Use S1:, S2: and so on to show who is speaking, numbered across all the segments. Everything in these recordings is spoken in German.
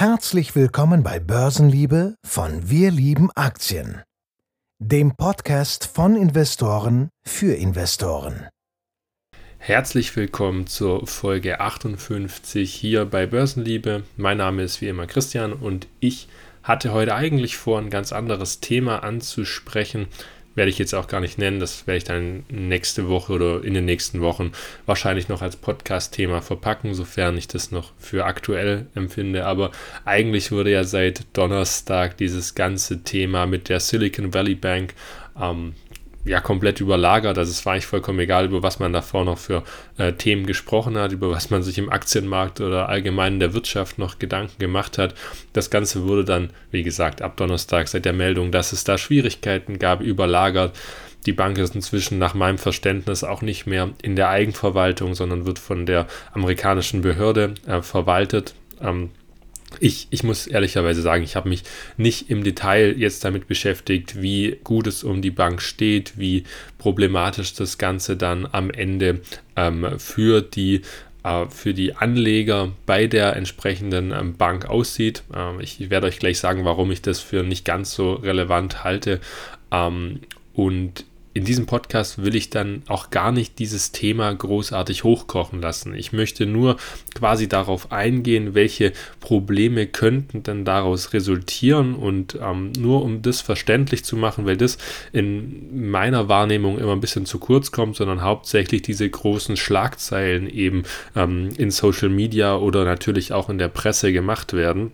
S1: Herzlich willkommen bei Börsenliebe von Wir lieben Aktien, dem Podcast von Investoren für Investoren.
S2: Herzlich willkommen zur Folge 58 hier bei Börsenliebe. Mein Name ist wie immer Christian und ich hatte heute eigentlich vor, ein ganz anderes Thema anzusprechen, werde ich jetzt auch gar nicht nennen. Das werde ich dann nächste Woche oder in den nächsten Wochen wahrscheinlich noch als Podcast-Thema verpacken, sofern ich das noch für aktuell empfinde. Aber eigentlich wurde ja seit Donnerstag dieses ganze Thema mit der Silicon Valley Bank ähm, ja komplett überlagert. Also es war eigentlich vollkommen egal, über was man davor noch für äh, Themen gesprochen hat, über was man sich im Aktienmarkt oder allgemein in der Wirtschaft noch Gedanken gemacht hat. Das Ganze wurde dann, wie gesagt, ab Donnerstag seit der Meldung, dass es da Schwierigkeiten gab, überlagert. Die Bank ist inzwischen nach meinem Verständnis auch nicht mehr in der Eigenverwaltung, sondern wird von der amerikanischen Behörde äh, verwaltet. Ähm, ich, ich muss ehrlicherweise sagen, ich habe mich nicht im Detail jetzt damit beschäftigt, wie gut es um die Bank steht, wie problematisch das Ganze dann am Ende ähm, für die äh, für die Anleger bei der entsprechenden ähm, Bank aussieht. Ähm, ich werde euch gleich sagen, warum ich das für nicht ganz so relevant halte. Ähm, und in diesem Podcast will ich dann auch gar nicht dieses Thema großartig hochkochen lassen. Ich möchte nur quasi darauf eingehen, welche Probleme könnten dann daraus resultieren und ähm, nur um das verständlich zu machen, weil das in meiner Wahrnehmung immer ein bisschen zu kurz kommt, sondern hauptsächlich diese großen Schlagzeilen eben ähm, in Social Media oder natürlich auch in der Presse gemacht werden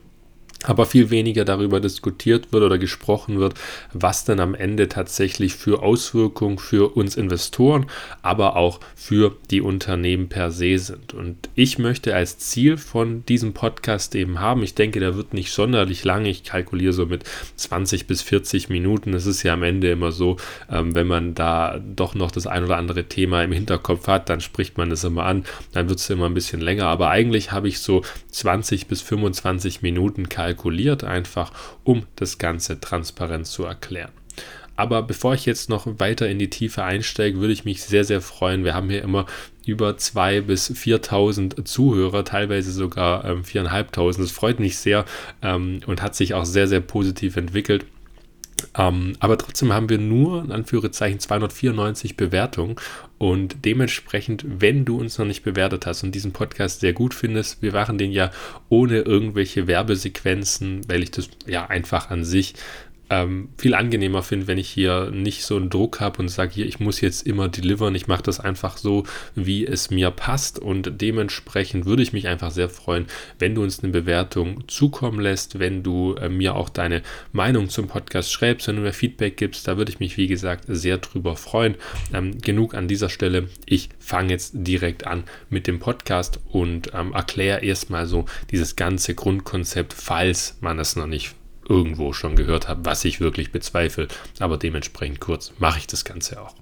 S2: aber viel weniger darüber diskutiert wird oder gesprochen wird, was denn am Ende tatsächlich für Auswirkungen für uns Investoren, aber auch für die Unternehmen per se sind. Und ich möchte als Ziel von diesem Podcast eben haben, ich denke, der wird nicht sonderlich lang, ich kalkuliere so mit 20 bis 40 Minuten. Es ist ja am Ende immer so, ähm, wenn man da doch noch das ein oder andere Thema im Hinterkopf hat, dann spricht man das immer an, dann wird es immer ein bisschen länger. Aber eigentlich habe ich so 20 bis 25 Minuten kalkuliert kalkuliert, einfach um das Ganze transparent zu erklären. Aber bevor ich jetzt noch weiter in die Tiefe einsteige, würde ich mich sehr, sehr freuen. Wir haben hier immer über 2.000 bis 4.000 Zuhörer, teilweise sogar ähm, 4.500. Das freut mich sehr ähm, und hat sich auch sehr, sehr positiv entwickelt. Ähm, aber trotzdem haben wir nur, in Anführungszeichen, 294 Bewertungen. Und dementsprechend, wenn du uns noch nicht bewertet hast und diesen Podcast sehr gut findest, wir machen den ja ohne irgendwelche Werbesequenzen, weil ich das ja einfach an sich ähm, viel angenehmer finde, wenn ich hier nicht so einen Druck habe und sage, hier, ich muss jetzt immer delivern. Ich mache das einfach so, wie es mir passt. Und dementsprechend würde ich mich einfach sehr freuen, wenn du uns eine Bewertung zukommen lässt, wenn du äh, mir auch deine Meinung zum Podcast schreibst, wenn du mir Feedback gibst. Da würde ich mich, wie gesagt, sehr drüber freuen. Ähm, genug an dieser Stelle. Ich fange jetzt direkt an mit dem Podcast und ähm, erkläre erstmal so dieses ganze Grundkonzept, falls man es noch nicht irgendwo schon gehört habe, was ich wirklich bezweifle. Aber dementsprechend kurz mache ich das Ganze auch.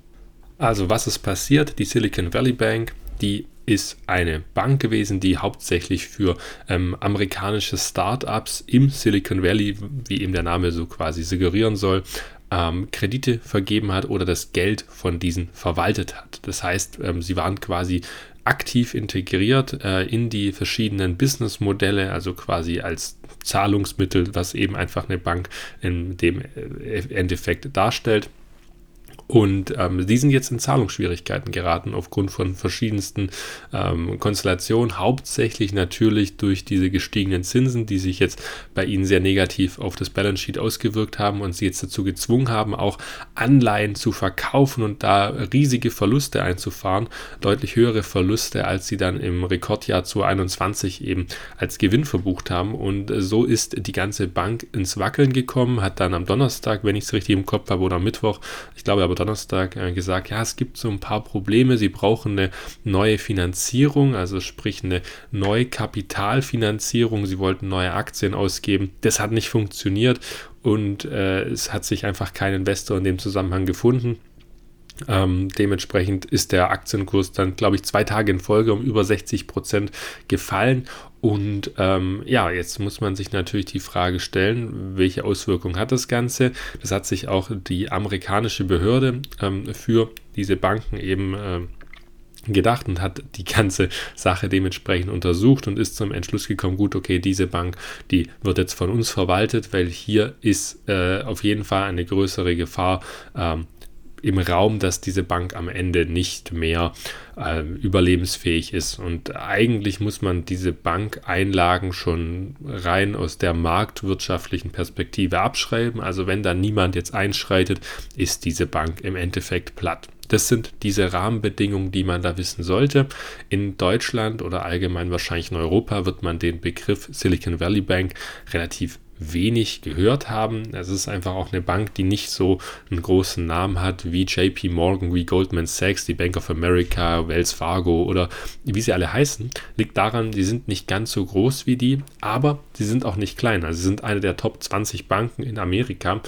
S2: Also was ist passiert? Die Silicon Valley Bank, die ist eine Bank gewesen, die hauptsächlich für ähm, amerikanische Startups im Silicon Valley, wie eben der Name so quasi suggerieren soll, ähm, Kredite vergeben hat oder das Geld von diesen verwaltet hat. Das heißt, ähm, sie waren quasi aktiv integriert äh, in die verschiedenen Businessmodelle, also quasi als Zahlungsmittel, was eben einfach eine Bank in dem äh, Endeffekt darstellt. Und ähm, die sind jetzt in Zahlungsschwierigkeiten geraten aufgrund von verschiedensten ähm, Konstellationen, hauptsächlich natürlich durch diese gestiegenen Zinsen, die sich jetzt bei ihnen sehr negativ auf das Balance Sheet ausgewirkt haben und sie jetzt dazu gezwungen haben, auch Anleihen zu verkaufen und da riesige Verluste einzufahren, deutlich höhere Verluste, als sie dann im Rekordjahr 2021 eben als Gewinn verbucht haben. Und so ist die ganze Bank ins Wackeln gekommen, hat dann am Donnerstag, wenn ich es richtig im Kopf habe, oder am Mittwoch, ich glaube aber Donnerstag äh, gesagt, ja, es gibt so ein paar Probleme. Sie brauchen eine neue Finanzierung, also sprich eine neue Kapitalfinanzierung. Sie wollten neue Aktien ausgeben. Das hat nicht funktioniert und äh, es hat sich einfach kein Investor in dem Zusammenhang gefunden. Ähm, dementsprechend ist der Aktienkurs dann, glaube ich, zwei Tage in Folge um über 60 Prozent gefallen. Und ähm, ja, jetzt muss man sich natürlich die Frage stellen, welche Auswirkungen hat das Ganze? Das hat sich auch die amerikanische Behörde ähm, für diese Banken eben äh, gedacht und hat die ganze Sache dementsprechend untersucht und ist zum Entschluss gekommen, gut, okay, diese Bank, die wird jetzt von uns verwaltet, weil hier ist äh, auf jeden Fall eine größere Gefahr ähm, im Raum, dass diese Bank am Ende nicht mehr äh, überlebensfähig ist. Und eigentlich muss man diese Bankeinlagen schon rein aus der marktwirtschaftlichen Perspektive abschreiben. Also wenn da niemand jetzt einschreitet, ist diese Bank im Endeffekt platt. Das sind diese Rahmenbedingungen, die man da wissen sollte. In Deutschland oder allgemein wahrscheinlich in Europa wird man den Begriff Silicon Valley Bank relativ wenig gehört haben. Es ist einfach auch eine Bank, die nicht so einen großen Namen hat wie JP Morgan, wie Goldman Sachs, die Bank of America, Wells Fargo oder wie sie alle heißen. Liegt daran, die sind nicht ganz so groß wie die, aber sie sind auch nicht klein. Also sie sind eine der Top 20 Banken in Amerika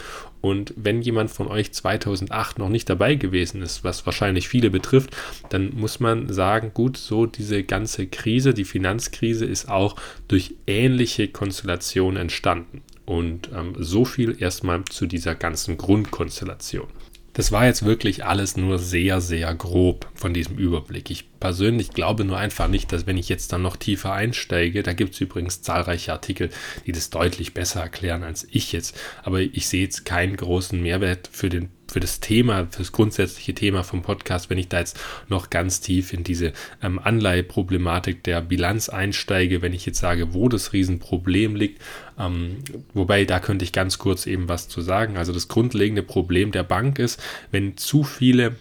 S2: und wenn jemand von euch 2008 noch nicht dabei gewesen ist, was wahrscheinlich viele betrifft, dann muss man sagen, gut, so diese ganze Krise, die Finanzkrise ist auch durch ähnliche Konstellationen entstanden. Und ähm, so viel erstmal zu dieser ganzen Grundkonstellation. Das war jetzt wirklich alles nur sehr, sehr grob von diesem Überblick. Ich persönlich glaube nur einfach nicht, dass wenn ich jetzt dann noch tiefer einsteige, da gibt es übrigens zahlreiche Artikel, die das deutlich besser erklären als ich jetzt, aber ich sehe jetzt keinen großen Mehrwert für den für das Thema, für das grundsätzliche Thema vom Podcast, wenn ich da jetzt noch ganz tief in diese ähm, Anleiheproblematik der Bilanz einsteige, wenn ich jetzt sage, wo das Riesenproblem liegt, ähm, wobei da könnte ich ganz kurz eben was zu sagen. Also das grundlegende Problem der Bank ist, wenn zu viele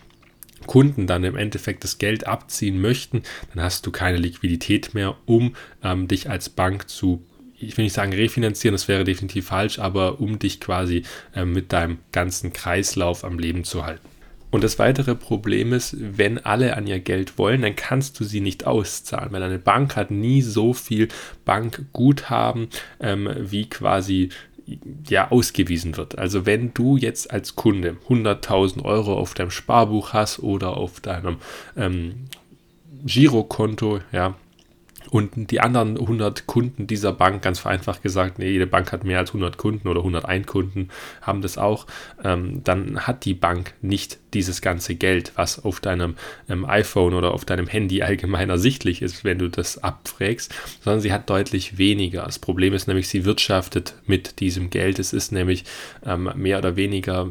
S2: Kunden dann im Endeffekt das Geld abziehen möchten, dann hast du keine Liquidität mehr, um ähm, dich als Bank zu ich will nicht sagen refinanzieren, das wäre definitiv falsch, aber um dich quasi äh, mit deinem ganzen Kreislauf am Leben zu halten. Und das weitere Problem ist, wenn alle an ihr Geld wollen, dann kannst du sie nicht auszahlen, weil eine Bank hat nie so viel Bankguthaben, ähm, wie quasi ja ausgewiesen wird. Also wenn du jetzt als Kunde 100.000 Euro auf deinem Sparbuch hast oder auf deinem ähm, Girokonto, ja, und die anderen 100 Kunden dieser Bank, ganz vereinfacht gesagt, nee, jede Bank hat mehr als 100 Kunden oder 101 Kunden haben das auch, ähm, dann hat die Bank nicht dieses ganze Geld, was auf deinem ähm, iPhone oder auf deinem Handy allgemein ersichtlich ist, wenn du das abfragst, sondern sie hat deutlich weniger. Das Problem ist nämlich, sie wirtschaftet mit diesem Geld. Es ist nämlich ähm, mehr oder weniger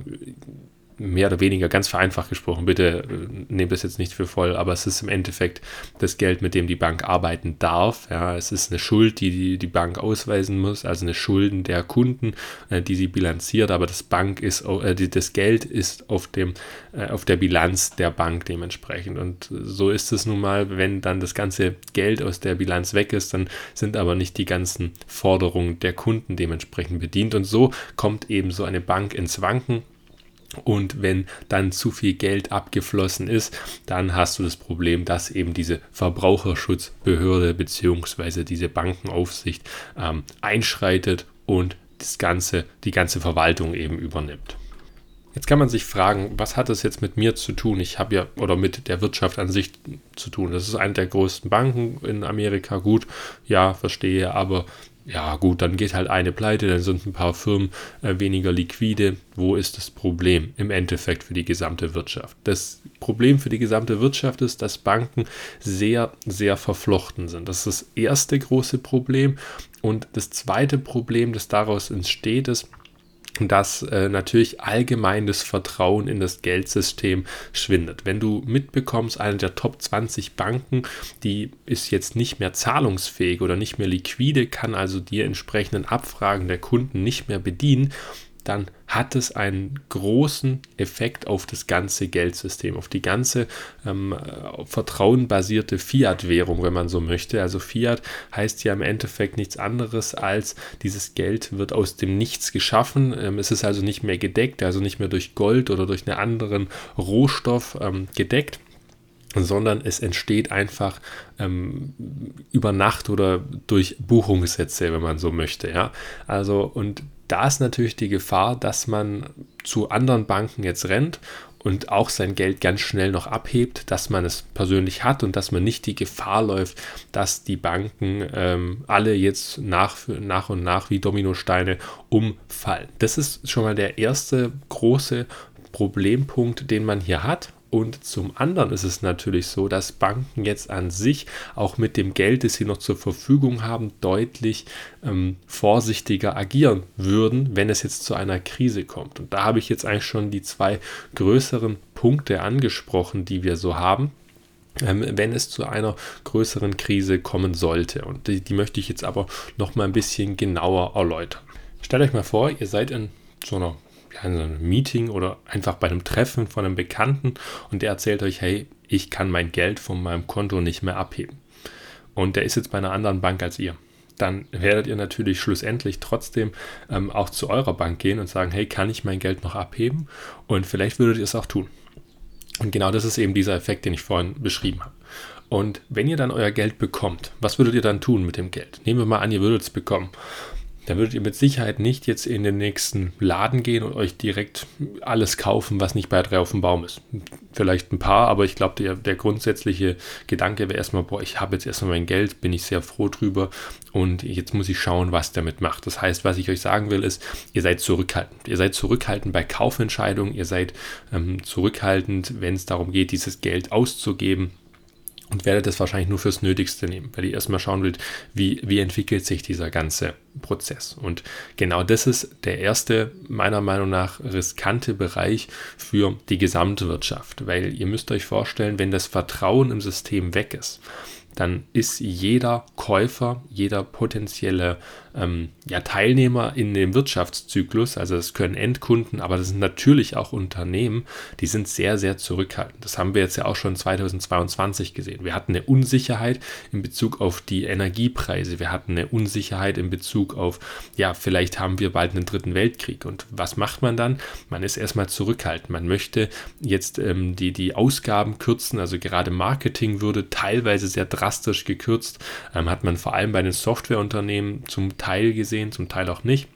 S2: mehr oder weniger ganz vereinfacht gesprochen, bitte äh, nehmt das jetzt nicht für voll, aber es ist im Endeffekt das Geld, mit dem die Bank arbeiten darf. Ja, es ist eine Schuld, die die, Bank ausweisen muss, also eine Schulden der Kunden, äh, die sie bilanziert, aber das Bank ist, äh, das Geld ist auf dem, auf der Bilanz der Bank dementsprechend. Und so ist es nun mal, wenn dann das ganze Geld aus der Bilanz weg ist, dann sind aber nicht die ganzen Forderungen der Kunden dementsprechend bedient. Und so kommt eben so eine Bank ins Wanken und wenn dann zu viel Geld abgeflossen ist, dann hast du das Problem, dass eben diese Verbraucherschutzbehörde bzw. diese Bankenaufsicht ähm, einschreitet und das ganze, die ganze Verwaltung eben übernimmt. Jetzt kann man sich fragen, was hat das jetzt mit mir zu tun? Ich habe ja, oder mit der Wirtschaft an sich zu tun. Das ist eine der größten Banken in Amerika. Gut, ja, verstehe, aber ja gut, dann geht halt eine pleite, dann sind ein paar Firmen äh, weniger liquide. Wo ist das Problem im Endeffekt für die gesamte Wirtschaft? Das Problem für die gesamte Wirtschaft ist, dass Banken sehr, sehr verflochten sind. Das ist das erste große Problem. Und das zweite Problem, das daraus entsteht, ist, dass äh, natürlich allgemein das Vertrauen in das Geldsystem schwindet. Wenn du mitbekommst, eine der Top 20 Banken, die ist jetzt nicht mehr zahlungsfähig oder nicht mehr liquide, kann also die entsprechenden Abfragen der Kunden nicht mehr bedienen, dann hat es einen großen Effekt auf das ganze Geldsystem, auf die ganze ähm, vertrauenbasierte Fiat-Währung, wenn man so möchte. Also Fiat heißt ja im Endeffekt nichts anderes als dieses Geld wird aus dem Nichts geschaffen. Ähm, es ist also nicht mehr gedeckt, also nicht mehr durch Gold oder durch einen anderen Rohstoff ähm, gedeckt sondern es entsteht einfach ähm, über Nacht oder durch Buchungssätze, wenn man so möchte. Ja? Also und da ist natürlich die Gefahr, dass man zu anderen Banken jetzt rennt und auch sein Geld ganz schnell noch abhebt, dass man es persönlich hat und dass man nicht die Gefahr läuft, dass die Banken ähm, alle jetzt nach, nach und nach wie Dominosteine umfallen. Das ist schon mal der erste große Problempunkt, den man hier hat. Und zum anderen ist es natürlich so, dass Banken jetzt an sich auch mit dem Geld, das sie noch zur Verfügung haben, deutlich ähm, vorsichtiger agieren würden, wenn es jetzt zu einer Krise kommt. Und da habe ich jetzt eigentlich schon die zwei größeren Punkte angesprochen, die wir so haben ähm, wenn es zu einer größeren Krise kommen sollte. Und die, die möchte ich jetzt aber noch mal ein bisschen genauer erläutern. Stellt euch mal vor, ihr seid in so einer in einem Meeting oder einfach bei einem Treffen von einem Bekannten und der erzählt euch, hey, ich kann mein Geld von meinem Konto nicht mehr abheben. Und der ist jetzt bei einer anderen Bank als ihr. Dann werdet ihr natürlich schlussendlich trotzdem ähm, auch zu eurer Bank gehen und sagen, hey, kann ich mein Geld noch abheben? Und vielleicht würdet ihr es auch tun. Und genau das ist eben dieser Effekt, den ich vorhin beschrieben habe. Und wenn ihr dann euer Geld bekommt, was würdet ihr dann tun mit dem Geld? Nehmen wir mal an, ihr würdet es bekommen dann würdet ihr mit Sicherheit nicht jetzt in den nächsten Laden gehen und euch direkt alles kaufen, was nicht bei drei auf dem Baum ist. Vielleicht ein paar, aber ich glaube, der, der grundsätzliche Gedanke wäre erstmal, boah, ich habe jetzt erstmal mein Geld, bin ich sehr froh drüber und jetzt muss ich schauen, was damit macht. Das heißt, was ich euch sagen will, ist, ihr seid zurückhaltend. Ihr seid zurückhaltend bei Kaufentscheidungen, ihr seid ähm, zurückhaltend, wenn es darum geht, dieses Geld auszugeben und werdet es wahrscheinlich nur fürs Nötigste nehmen, weil ihr erstmal schauen wollt, wie, wie entwickelt sich dieser ganze Prozess. Und genau das ist der erste, meiner Meinung nach, riskante Bereich für die Gesamtwirtschaft, weil ihr müsst euch vorstellen, wenn das Vertrauen im System weg ist, dann ist jeder Käufer, jeder potenzielle ähm, ja, Teilnehmer in dem Wirtschaftszyklus, also es können Endkunden, aber das sind natürlich auch Unternehmen, die sind sehr, sehr zurückhaltend. Das haben wir jetzt ja auch schon 2022 gesehen. Wir hatten eine Unsicherheit in Bezug auf die Energiepreise, wir hatten eine Unsicherheit in Bezug auf, ja, vielleicht haben wir bald einen dritten Weltkrieg. Und was macht man dann? Man ist erstmal zurückhaltend. Man möchte jetzt ähm, die, die Ausgaben kürzen, also gerade Marketing würde teilweise sehr drastisch gekürzt, ähm, hat man vor allem bei den Softwareunternehmen zum Teil gesehen, zum Teil auch nicht.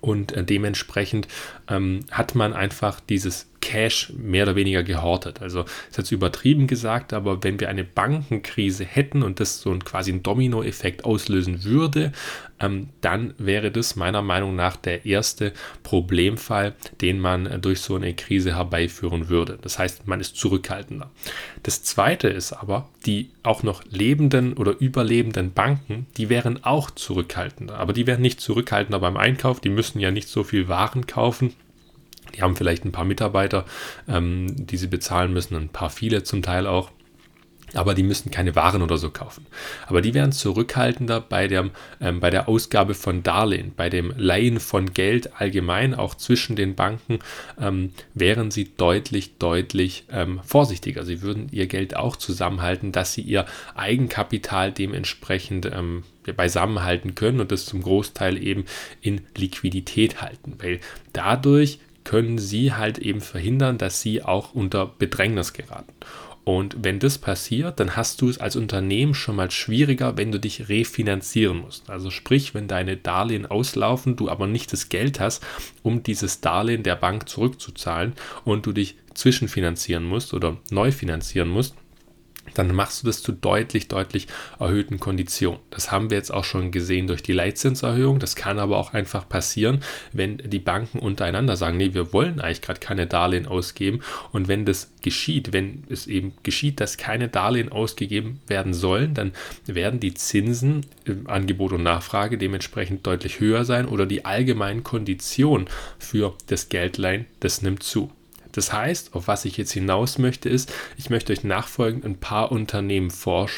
S2: Und äh, dementsprechend ähm, hat man einfach dieses Cash mehr oder weniger gehortet. Also ist jetzt übertrieben gesagt, aber wenn wir eine Bankenkrise hätten und das so ein, quasi einen Dominoeffekt auslösen würde, ähm, dann wäre das meiner Meinung nach der erste Problemfall, den man äh, durch so eine Krise herbeiführen würde. Das heißt, man ist zurückhaltender. Das zweite ist aber, die auch noch lebenden oder überlebenden Banken, die wären auch zurückhaltender. Aber die wären nicht zurückhaltender beim Einkauf, die müssen ja nicht so viel Waren kaufen die haben vielleicht ein paar Mitarbeiter, ähm, die sie bezahlen müssen, ein paar viele zum Teil auch. Aber die müssen keine Waren oder so kaufen. Aber die wären zurückhaltender bei der, ähm, bei der Ausgabe von Darlehen, bei dem Leihen von Geld allgemein, auch zwischen den Banken, ähm, wären sie deutlich, deutlich ähm, vorsichtiger. Sie würden ihr Geld auch zusammenhalten, dass sie ihr Eigenkapital dementsprechend ähm, beisammenhalten können und das zum Großteil eben in Liquidität halten. Weil dadurch können sie halt eben verhindern, dass sie auch unter Bedrängnis geraten. Und wenn das passiert, dann hast du es als Unternehmen schon mal schwieriger, wenn du dich refinanzieren musst. Also sprich, wenn deine Darlehen auslaufen, du aber nicht das Geld hast, um dieses Darlehen der Bank zurückzuzahlen und du dich zwischenfinanzieren musst oder neu finanzieren musst, dann machst du das zu deutlich, deutlich erhöhten Konditionen. Das haben wir jetzt auch schon gesehen durch die Leitzinserhöhung. Das kann aber auch einfach passieren, wenn die Banken untereinander sagen, nee, wir wollen eigentlich gerade keine Darlehen ausgeben. Und wenn das geschieht, wenn es eben geschieht, dass keine Darlehen ausgegeben werden sollen, dann werden die Zinsen Angebot und Nachfrage dementsprechend deutlich höher sein oder die allgemeinen Konditionen für das Geldleihen, das nimmt zu. Das heißt, auf was ich jetzt hinaus möchte, ist, ich möchte euch nachfolgend ein paar Unternehmen vor,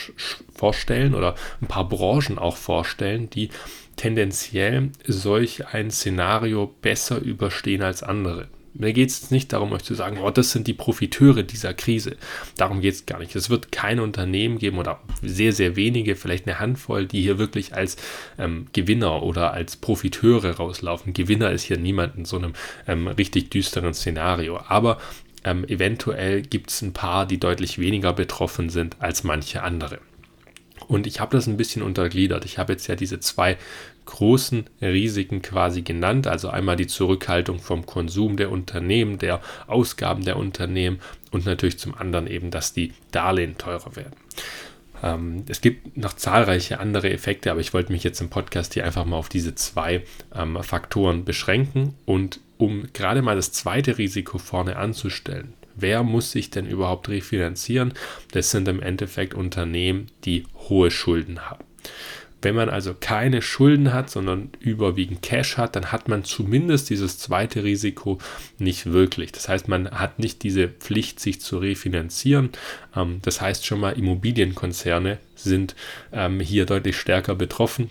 S2: vorstellen oder ein paar Branchen auch vorstellen, die tendenziell solch ein Szenario besser überstehen als andere. Mir geht es nicht darum, euch zu sagen, oh, das sind die Profiteure dieser Krise. Darum geht es gar nicht. Es wird keine Unternehmen geben oder sehr, sehr wenige, vielleicht eine Handvoll, die hier wirklich als ähm, Gewinner oder als Profiteure rauslaufen. Gewinner ist hier niemand in so einem ähm, richtig düsteren Szenario. Aber ähm, eventuell gibt es ein paar, die deutlich weniger betroffen sind als manche andere. Und ich habe das ein bisschen untergliedert. Ich habe jetzt ja diese zwei großen Risiken quasi genannt. Also einmal die Zurückhaltung vom Konsum der Unternehmen, der Ausgaben der Unternehmen und natürlich zum anderen eben, dass die Darlehen teurer werden. Ähm, es gibt noch zahlreiche andere Effekte, aber ich wollte mich jetzt im Podcast hier einfach mal auf diese zwei ähm, Faktoren beschränken und um gerade mal das zweite Risiko vorne anzustellen, Wer muss sich denn überhaupt refinanzieren? Das sind im Endeffekt Unternehmen, die hohe Schulden haben. Wenn man also keine Schulden hat, sondern überwiegend Cash hat, dann hat man zumindest dieses zweite Risiko nicht wirklich. Das heißt, man hat nicht diese Pflicht, sich zu refinanzieren. Ähm, das heißt schon mal, Immobilienkonzerne sind ähm, hier deutlich stärker betroffen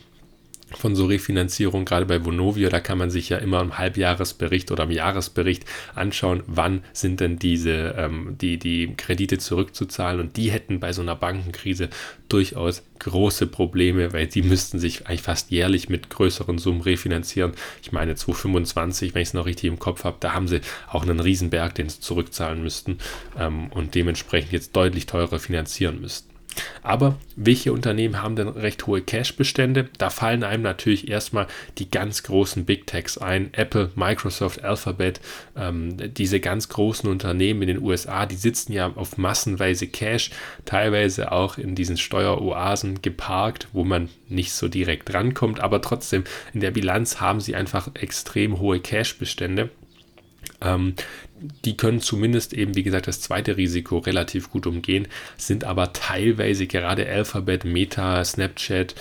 S2: von so Refinanzierung, gerade bei Vonovia, da kann man sich ja immer im Halbjahresbericht oder im Jahresbericht anschauen, wann sind denn diese, ähm, die, die Kredite zurückzuzahlen und die hätten bei so einer Bankenkrise durchaus große Probleme, weil die müssten sich eigentlich fast jährlich mit größeren Summen refinanzieren. Ich meine 2025, wenn ich es noch richtig im Kopf habe, da haben sie auch einen Riesenberg, den sie zurückzahlen müssten ähm, und dementsprechend jetzt deutlich teurer finanzieren müssten. Aber welche Unternehmen haben denn recht hohe Cash-Bestände? Da fallen einem natürlich erstmal die ganz großen Big Techs ein. Apple, Microsoft, Alphabet, ähm, diese ganz großen Unternehmen in den USA, die sitzen ja auf massenweise Cash, teilweise auch in diesen Steueroasen geparkt, wo man nicht so direkt rankommt, aber trotzdem in der Bilanz haben sie einfach extrem hohe Cash-Bestände. Ähm, die können zumindest eben, wie gesagt, das zweite Risiko relativ gut umgehen, sind aber teilweise gerade Alphabet, Meta, Snapchat,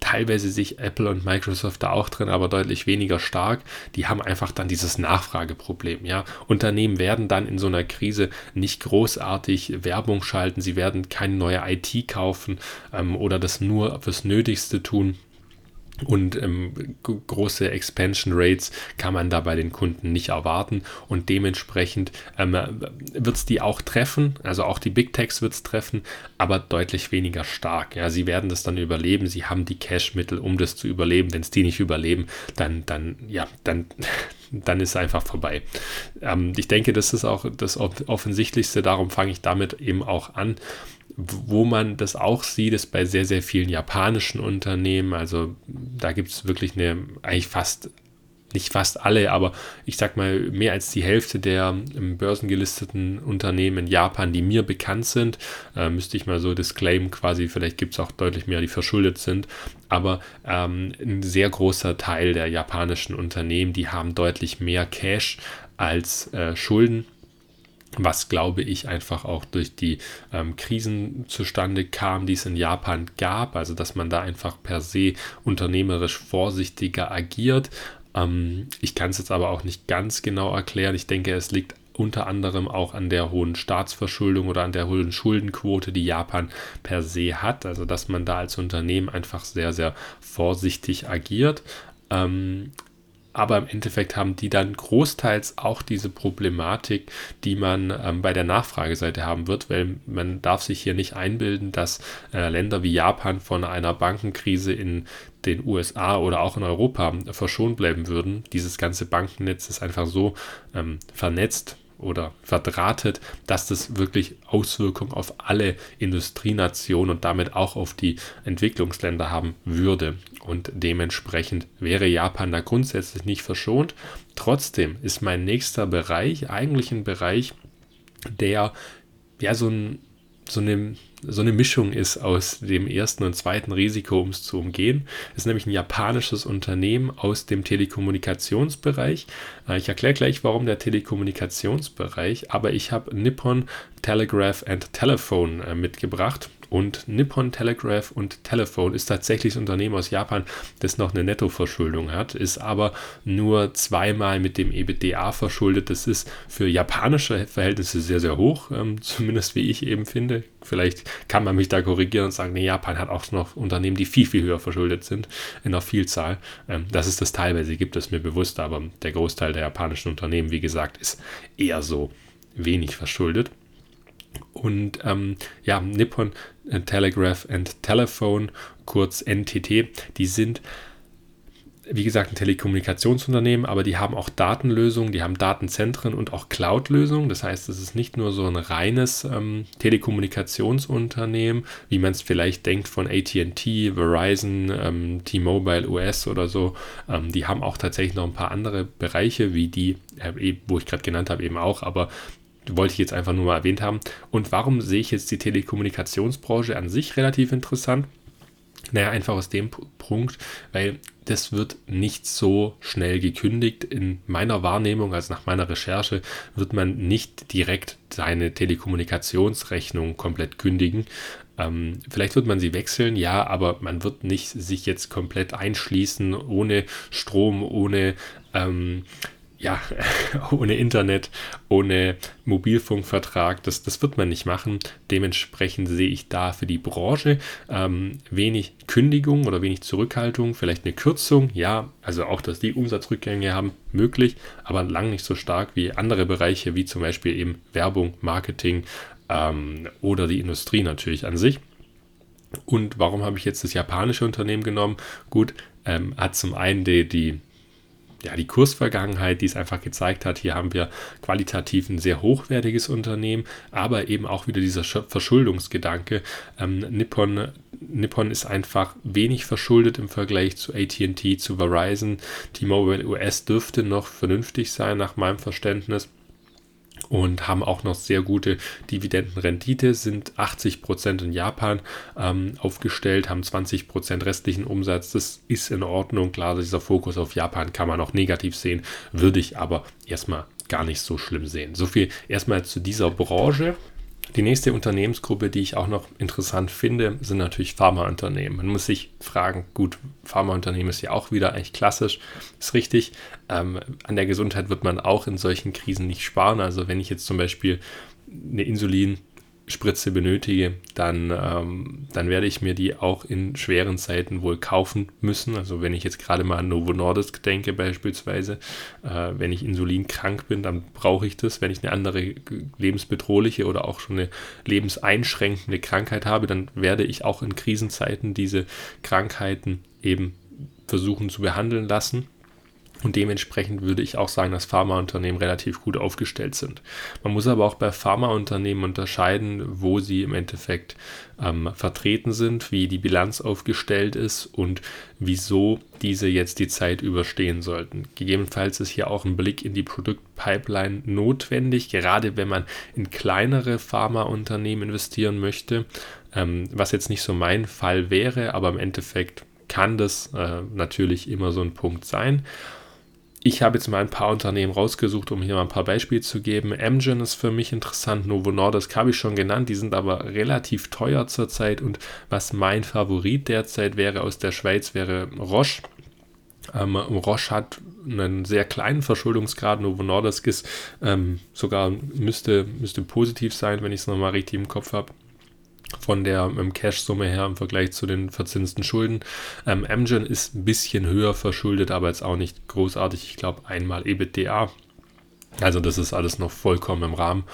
S2: teilweise sich Apple und Microsoft da auch drin, aber deutlich weniger stark. Die haben einfach dann dieses Nachfrageproblem. Ja, Unternehmen werden dann in so einer Krise nicht großartig Werbung schalten, sie werden keine neue IT kaufen ähm, oder das nur fürs Nötigste tun. Und ähm, große Expansion Rates kann man da bei den Kunden nicht erwarten und dementsprechend ähm, wird es die auch treffen, also auch die Big Techs wird es treffen, aber deutlich weniger stark. Ja, sie werden das dann überleben, sie haben die Cash-Mittel, um das zu überleben. Wenn es die nicht überleben, dann, dann, ja, dann, dann ist es einfach vorbei. Ähm, ich denke, das ist auch das Offensichtlichste, darum fange ich damit eben auch an wo man das auch sieht, ist bei sehr, sehr vielen japanischen Unternehmen. Also da gibt es wirklich eine, eigentlich fast, nicht fast alle, aber ich sag mal, mehr als die Hälfte der im börsengelisteten Unternehmen in Japan, die mir bekannt sind, äh, müsste ich mal so disclaim quasi, vielleicht gibt es auch deutlich mehr, die verschuldet sind, aber ähm, ein sehr großer Teil der japanischen Unternehmen, die haben deutlich mehr Cash als äh, Schulden was glaube ich einfach auch durch die ähm, Krisen zustande kam, die es in Japan gab, also dass man da einfach per se unternehmerisch vorsichtiger agiert. Ähm, ich kann es jetzt aber auch nicht ganz genau erklären. Ich denke, es liegt unter anderem auch an der hohen Staatsverschuldung oder an der hohen Schuldenquote, die Japan per se hat. Also dass man da als Unternehmen einfach sehr, sehr vorsichtig agiert. Ähm, aber im Endeffekt haben die dann großteils auch diese Problematik, die man ähm, bei der Nachfrageseite haben wird, weil man darf sich hier nicht einbilden, dass äh, Länder wie Japan von einer Bankenkrise in den USA oder auch in Europa verschont bleiben würden. Dieses ganze Bankennetz ist einfach so ähm, vernetzt oder verdrahtet, dass das wirklich Auswirkungen auf alle Industrienationen und damit auch auf die Entwicklungsländer haben würde. Und dementsprechend wäre Japan da grundsätzlich nicht verschont. Trotzdem ist mein nächster Bereich eigentlich ein Bereich, der ja so ein so eine, so eine Mischung ist aus dem ersten und zweiten Risiko, um es zu umgehen. Es ist nämlich ein japanisches Unternehmen aus dem Telekommunikationsbereich. Äh, ich erkläre gleich, warum der Telekommunikationsbereich, aber ich habe Nippon Telegraph and Telephone äh, mitgebracht. Und Nippon Telegraph und Telephone ist tatsächlich ein Unternehmen aus Japan, das noch eine Nettoverschuldung hat, ist aber nur zweimal mit dem EBITDA verschuldet. Das ist für japanische Verhältnisse sehr, sehr hoch, ähm, zumindest wie ich eben finde. Vielleicht kann man mich da korrigieren und sagen, nee, Japan hat auch noch Unternehmen, die viel, viel höher verschuldet sind, in der Vielzahl. Ähm, dass es das teilweise gibt, ist mir bewusst, aber der Großteil der japanischen Unternehmen, wie gesagt, ist eher so wenig verschuldet. Und ähm, ja, Nippon Telegraph and Telephone, kurz NTT, die sind wie gesagt, ein Telekommunikationsunternehmen, aber die haben auch Datenlösungen, die haben Datenzentren und auch Cloud-Lösungen. Das heißt, es ist nicht nur so ein reines ähm, Telekommunikationsunternehmen, wie man es vielleicht denkt von ATT, Verizon, ähm, T-Mobile US oder so. Ähm, die haben auch tatsächlich noch ein paar andere Bereiche, wie die, äh, wo ich gerade genannt habe, eben auch, aber wollte ich jetzt einfach nur mal erwähnt haben. Und warum sehe ich jetzt die Telekommunikationsbranche an sich relativ interessant? Naja, einfach aus dem Punkt, weil das wird nicht so schnell gekündigt. In meiner Wahrnehmung, also nach meiner Recherche, wird man nicht direkt seine Telekommunikationsrechnung komplett kündigen. Ähm, vielleicht wird man sie wechseln, ja, aber man wird nicht sich jetzt komplett einschließen ohne Strom, ohne ähm, ja, ohne Internet, ohne Mobilfunkvertrag, das, das wird man nicht machen. Dementsprechend sehe ich da für die Branche ähm, wenig Kündigung oder wenig Zurückhaltung, vielleicht eine Kürzung, ja, also auch, dass die Umsatzrückgänge haben, möglich, aber lang nicht so stark wie andere Bereiche, wie zum Beispiel eben Werbung, Marketing ähm, oder die Industrie natürlich an sich. Und warum habe ich jetzt das japanische Unternehmen genommen? Gut, ähm, hat zum einen die, die ja, die Kursvergangenheit, die es einfach gezeigt hat, hier haben wir qualitativ ein sehr hochwertiges Unternehmen, aber eben auch wieder dieser Verschuldungsgedanke. Ähm, Nippon, Nippon ist einfach wenig verschuldet im Vergleich zu ATT, zu Verizon. T-Mobile US dürfte noch vernünftig sein, nach meinem Verständnis und haben auch noch sehr gute Dividendenrendite, sind 80% in Japan ähm, aufgestellt, haben 20% restlichen Umsatz. Das ist in Ordnung. Klar, dieser Fokus auf Japan kann man auch negativ sehen, würde ich aber erstmal gar nicht so schlimm sehen. So viel erstmal zu dieser Branche. Die nächste Unternehmensgruppe, die ich auch noch interessant finde, sind natürlich Pharmaunternehmen. Man muss sich fragen, gut, Pharmaunternehmen ist ja auch wieder eigentlich klassisch, ist richtig. Ähm, an der Gesundheit wird man auch in solchen Krisen nicht sparen. Also wenn ich jetzt zum Beispiel eine Insulin Spritze benötige, dann, ähm, dann werde ich mir die auch in schweren Zeiten wohl kaufen müssen. Also wenn ich jetzt gerade mal an Novo Nordisk denke beispielsweise, äh, wenn ich insulinkrank bin, dann brauche ich das. Wenn ich eine andere lebensbedrohliche oder auch schon eine lebenseinschränkende Krankheit habe, dann werde ich auch in Krisenzeiten diese Krankheiten eben versuchen zu behandeln lassen. Und dementsprechend würde ich auch sagen, dass Pharmaunternehmen relativ gut aufgestellt sind. Man muss aber auch bei Pharmaunternehmen unterscheiden, wo sie im Endeffekt ähm, vertreten sind, wie die Bilanz aufgestellt ist und wieso diese jetzt die Zeit überstehen sollten. Gegebenenfalls ist hier auch ein Blick in die Produktpipeline notwendig, gerade wenn man in kleinere Pharmaunternehmen investieren möchte, ähm, was jetzt nicht so mein Fall wäre, aber im Endeffekt kann das äh, natürlich immer so ein Punkt sein. Ich habe jetzt mal ein paar Unternehmen rausgesucht, um hier mal ein paar Beispiele zu geben. Amgen ist für mich interessant, Novo Nordisk habe ich schon genannt, die sind aber relativ teuer zurzeit und was mein Favorit derzeit wäre aus der Schweiz, wäre Roche. Ähm, Roche hat einen sehr kleinen Verschuldungsgrad, Novo Nordisk ist ähm, sogar müsste, müsste positiv sein, wenn ich es nochmal richtig im Kopf habe von der ähm, Cash-Summe her im Vergleich zu den verzinsten Schulden. Ähm, Amgen ist ein bisschen höher verschuldet, aber jetzt auch nicht großartig. Ich glaube einmal EBITDA. Also das ist alles noch vollkommen im Rahmen.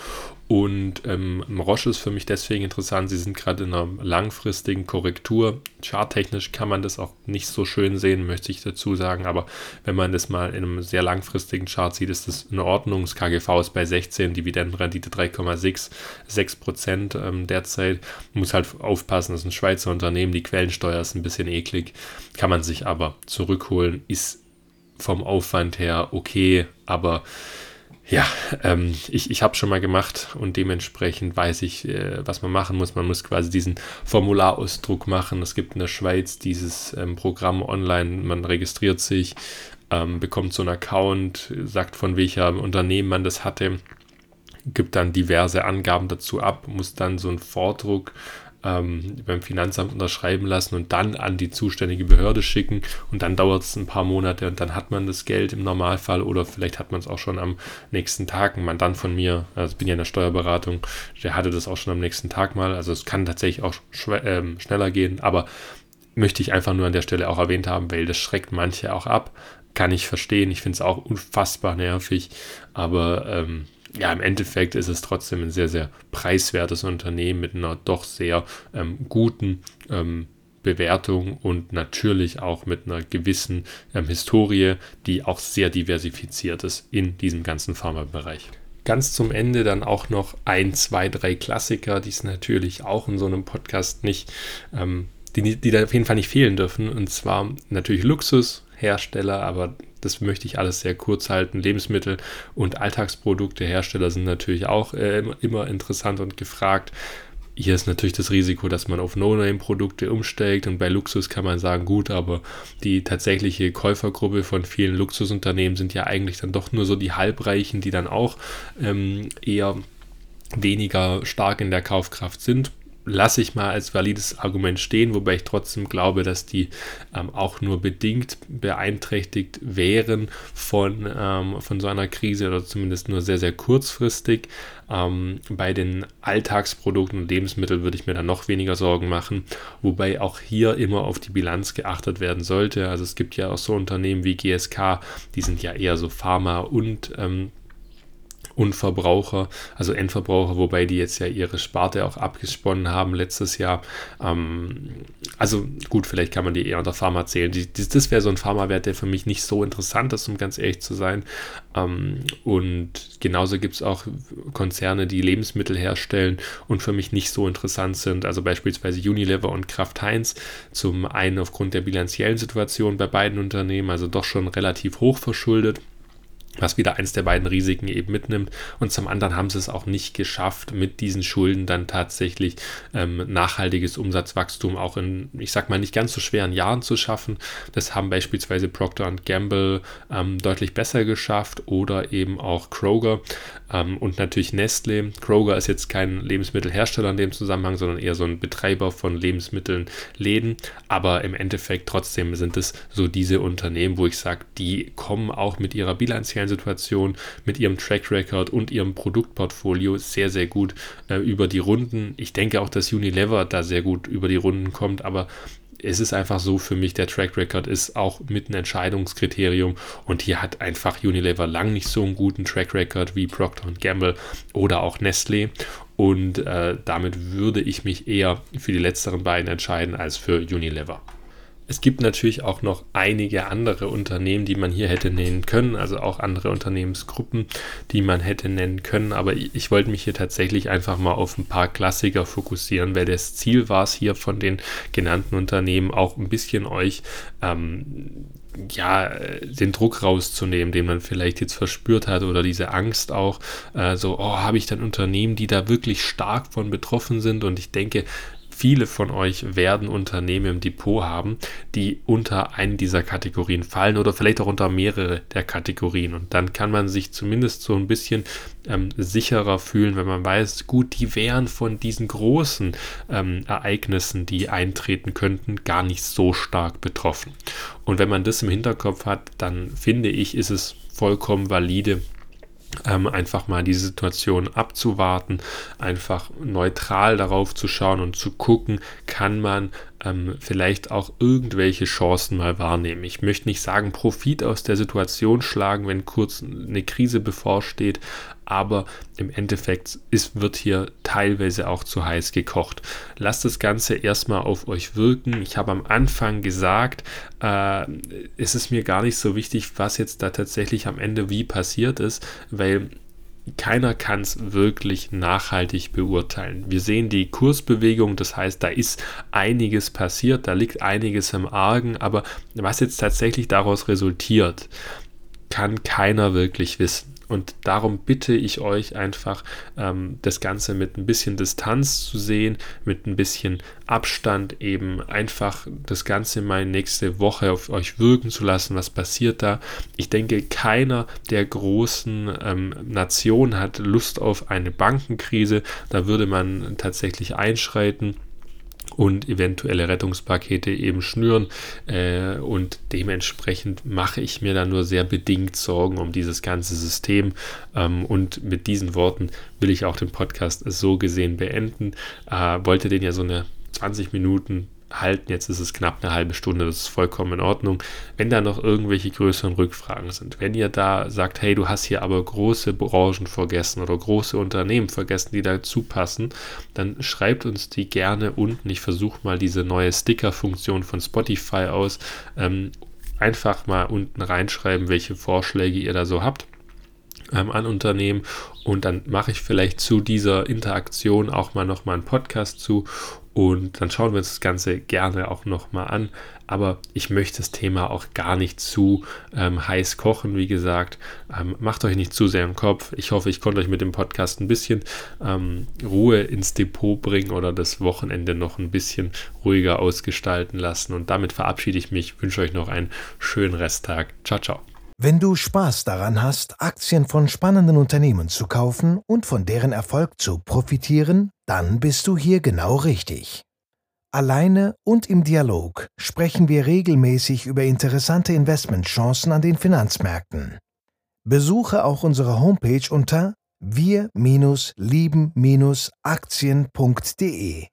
S2: Und ähm, Roche ist für mich deswegen interessant. Sie sind gerade in einer langfristigen Korrektur. Charttechnisch kann man das auch nicht so schön sehen, möchte ich dazu sagen. Aber wenn man das mal in einem sehr langfristigen Chart sieht, ist das in Ordnung. Das KGV ist bei 16, Dividendenrendite 3,6, 6 Prozent ähm, derzeit. Muss halt aufpassen, das ist ein Schweizer Unternehmen. Die Quellensteuer ist ein bisschen eklig. Kann man sich aber zurückholen. Ist vom Aufwand her okay, aber ja, ähm, ich, ich habe schon mal gemacht und dementsprechend weiß ich, äh, was man machen muss. Man muss quasi diesen Formularausdruck machen. Es gibt in der Schweiz dieses ähm, Programm online, man registriert sich, ähm, bekommt so einen Account, sagt von welcher Unternehmen man das hatte, gibt dann diverse Angaben dazu ab, muss dann so einen Vordruck ähm, beim Finanzamt unterschreiben lassen und dann an die zuständige Behörde schicken und dann dauert es ein paar Monate und dann hat man das Geld im Normalfall oder vielleicht hat man es auch schon am nächsten Tag. Ein Mandant von mir, also ich bin ja in der Steuerberatung, der hatte das auch schon am nächsten Tag mal. Also es kann tatsächlich auch ähm, schneller gehen, aber möchte ich einfach nur an der Stelle auch erwähnt haben, weil das schreckt manche auch ab. Kann ich verstehen. Ich finde es auch unfassbar nervig, aber ähm, ja, im Endeffekt ist es trotzdem ein sehr, sehr preiswertes Unternehmen mit einer doch sehr ähm, guten ähm, Bewertung und natürlich auch mit einer gewissen ähm, Historie, die auch sehr diversifiziert ist in diesem ganzen Pharmabereich. Ganz zum Ende dann auch noch ein, zwei, drei Klassiker, die es natürlich auch in so einem Podcast nicht, ähm, die, die da auf jeden Fall nicht fehlen dürfen. Und zwar natürlich Luxushersteller, aber das möchte ich alles sehr kurz halten. Lebensmittel und Alltagsprodukte Hersteller sind natürlich auch äh, immer interessant und gefragt. hier ist natürlich das Risiko, dass man auf No-Name-Produkte umsteigt und bei Luxus kann man sagen, gut, aber die tatsächliche Käufergruppe von vielen Luxusunternehmen sind ja eigentlich dann doch nur so die Halbreichen, die dann auch ähm, eher weniger stark in der Kaufkraft sind lasse ich mal als valides Argument stehen, wobei ich trotzdem glaube, dass die ähm, auch nur bedingt beeinträchtigt wären von, ähm, von so einer Krise oder zumindest nur sehr, sehr kurzfristig. Ähm, bei den Alltagsprodukten und Lebensmitteln würde ich mir dann noch weniger Sorgen machen, wobei auch hier immer auf die Bilanz geachtet werden sollte. Also es gibt ja auch so Unternehmen wie GSK, die sind ja eher so Pharma und ähm, und Verbraucher, also Endverbraucher, wobei die jetzt ja ihre Sparte auch abgesponnen haben letztes Jahr. Ähm, also gut, vielleicht kann man die eher unter Pharma zählen. Die, die, das wäre so ein Pharmawert, der für mich nicht so interessant ist, um ganz ehrlich zu sein. Ähm, und genauso gibt es auch Konzerne, die Lebensmittel herstellen und für mich nicht so interessant sind. Also beispielsweise Unilever und Kraft Heinz. Zum einen aufgrund der bilanziellen Situation bei beiden Unternehmen, also doch schon relativ hoch verschuldet was wieder eins der beiden Risiken eben mitnimmt. Und zum anderen haben sie es auch nicht geschafft, mit diesen Schulden dann tatsächlich ähm, nachhaltiges Umsatzwachstum auch in, ich sag mal, nicht ganz so schweren Jahren zu schaffen. Das haben beispielsweise Procter Gamble ähm, deutlich besser geschafft oder eben auch Kroger ähm, und natürlich Nestle. Kroger ist jetzt kein Lebensmittelhersteller in dem Zusammenhang, sondern eher so ein Betreiber von Lebensmitteln, Läden. Aber im Endeffekt trotzdem sind es so diese Unternehmen, wo ich sage, die kommen auch mit ihrer bilanziellen finanziellen Situation, mit ihrem Track Record und ihrem Produktportfolio sehr, sehr gut äh, über die Runden. Ich denke auch, dass Unilever da sehr gut über die Runden kommt, aber es ist einfach so für mich, der Track Record ist auch mit ein Entscheidungskriterium und hier hat einfach Unilever lang nicht so einen guten Track Record wie Procter Gamble oder auch Nestle und äh, damit würde ich mich eher für die letzteren beiden entscheiden als für Unilever. Es gibt natürlich auch noch einige andere Unternehmen, die man hier hätte nennen können, also auch andere Unternehmensgruppen, die man hätte nennen können. Aber ich, ich wollte mich hier tatsächlich einfach mal auf ein paar Klassiker fokussieren, weil das Ziel war es hier von den genannten Unternehmen auch ein bisschen euch ähm, ja, den Druck rauszunehmen, den man vielleicht jetzt verspürt hat oder diese Angst auch, äh, so, oh, habe ich dann Unternehmen, die da wirklich stark von betroffen sind und ich denke, Viele von euch werden Unternehmen im Depot haben, die unter einen dieser Kategorien fallen oder vielleicht auch unter mehrere der Kategorien. Und dann kann man sich zumindest so ein bisschen ähm, sicherer fühlen, wenn man weiß, gut, die wären von diesen großen ähm, Ereignissen, die eintreten könnten, gar nicht so stark betroffen. Und wenn man das im Hinterkopf hat, dann finde ich, ist es vollkommen valide, ähm, einfach mal die Situation abzuwarten, einfach neutral darauf zu schauen und zu gucken, kann man ähm, vielleicht auch irgendwelche Chancen mal wahrnehmen. Ich möchte nicht sagen, Profit aus der Situation schlagen, wenn kurz eine Krise bevorsteht, aber im Endeffekt ist, wird hier teilweise auch zu heiß gekocht. Lasst das Ganze erstmal auf euch wirken. Ich habe am Anfang gesagt, äh, es ist mir gar nicht so wichtig, was jetzt da tatsächlich am Ende wie passiert ist, weil keiner kann es wirklich nachhaltig beurteilen. Wir sehen die Kursbewegung, das heißt, da ist einiges passiert, da liegt einiges im Argen, aber was jetzt tatsächlich daraus resultiert, kann keiner wirklich wissen. Und darum bitte ich euch einfach, ähm, das Ganze mit ein bisschen Distanz zu sehen, mit ein bisschen Abstand eben einfach das Ganze mal nächste Woche auf euch wirken zu lassen. Was passiert da? Ich denke, keiner der großen ähm, Nationen hat Lust auf eine Bankenkrise. Da würde man tatsächlich einschreiten und eventuelle Rettungspakete eben schnüren. Äh, und dementsprechend mache ich mir da nur sehr bedingt Sorgen um dieses ganze System. Ähm, und mit diesen Worten will ich auch den Podcast so gesehen beenden. Äh, wollte den ja so eine 20 Minuten halten. Jetzt ist es knapp eine halbe Stunde, das ist vollkommen in Ordnung. Wenn da noch irgendwelche größeren Rückfragen sind, wenn ihr da sagt, hey, du hast hier aber große Branchen vergessen oder große Unternehmen vergessen, die dazu passen, dann schreibt uns die gerne unten. Ich versuche mal diese neue Sticker-Funktion von Spotify aus. Ähm, einfach mal unten reinschreiben, welche Vorschläge ihr da so habt ähm, an Unternehmen und dann mache ich vielleicht zu dieser Interaktion auch mal nochmal einen Podcast zu und dann schauen wir uns das Ganze gerne auch nochmal an. Aber ich möchte das Thema auch gar nicht zu ähm, heiß kochen, wie gesagt. Ähm, macht euch nicht zu sehr im Kopf. Ich hoffe, ich konnte euch mit dem Podcast ein bisschen ähm, Ruhe ins Depot bringen oder das Wochenende noch ein bisschen ruhiger ausgestalten lassen. Und damit verabschiede ich mich, wünsche euch noch einen schönen Resttag. Ciao, ciao.
S1: Wenn du Spaß daran hast, Aktien von spannenden Unternehmen zu kaufen und von deren Erfolg zu profitieren, dann bist du hier genau richtig. Alleine und im Dialog sprechen wir regelmäßig über interessante Investmentchancen an den Finanzmärkten. Besuche auch unsere Homepage unter wir-lieben-aktien.de.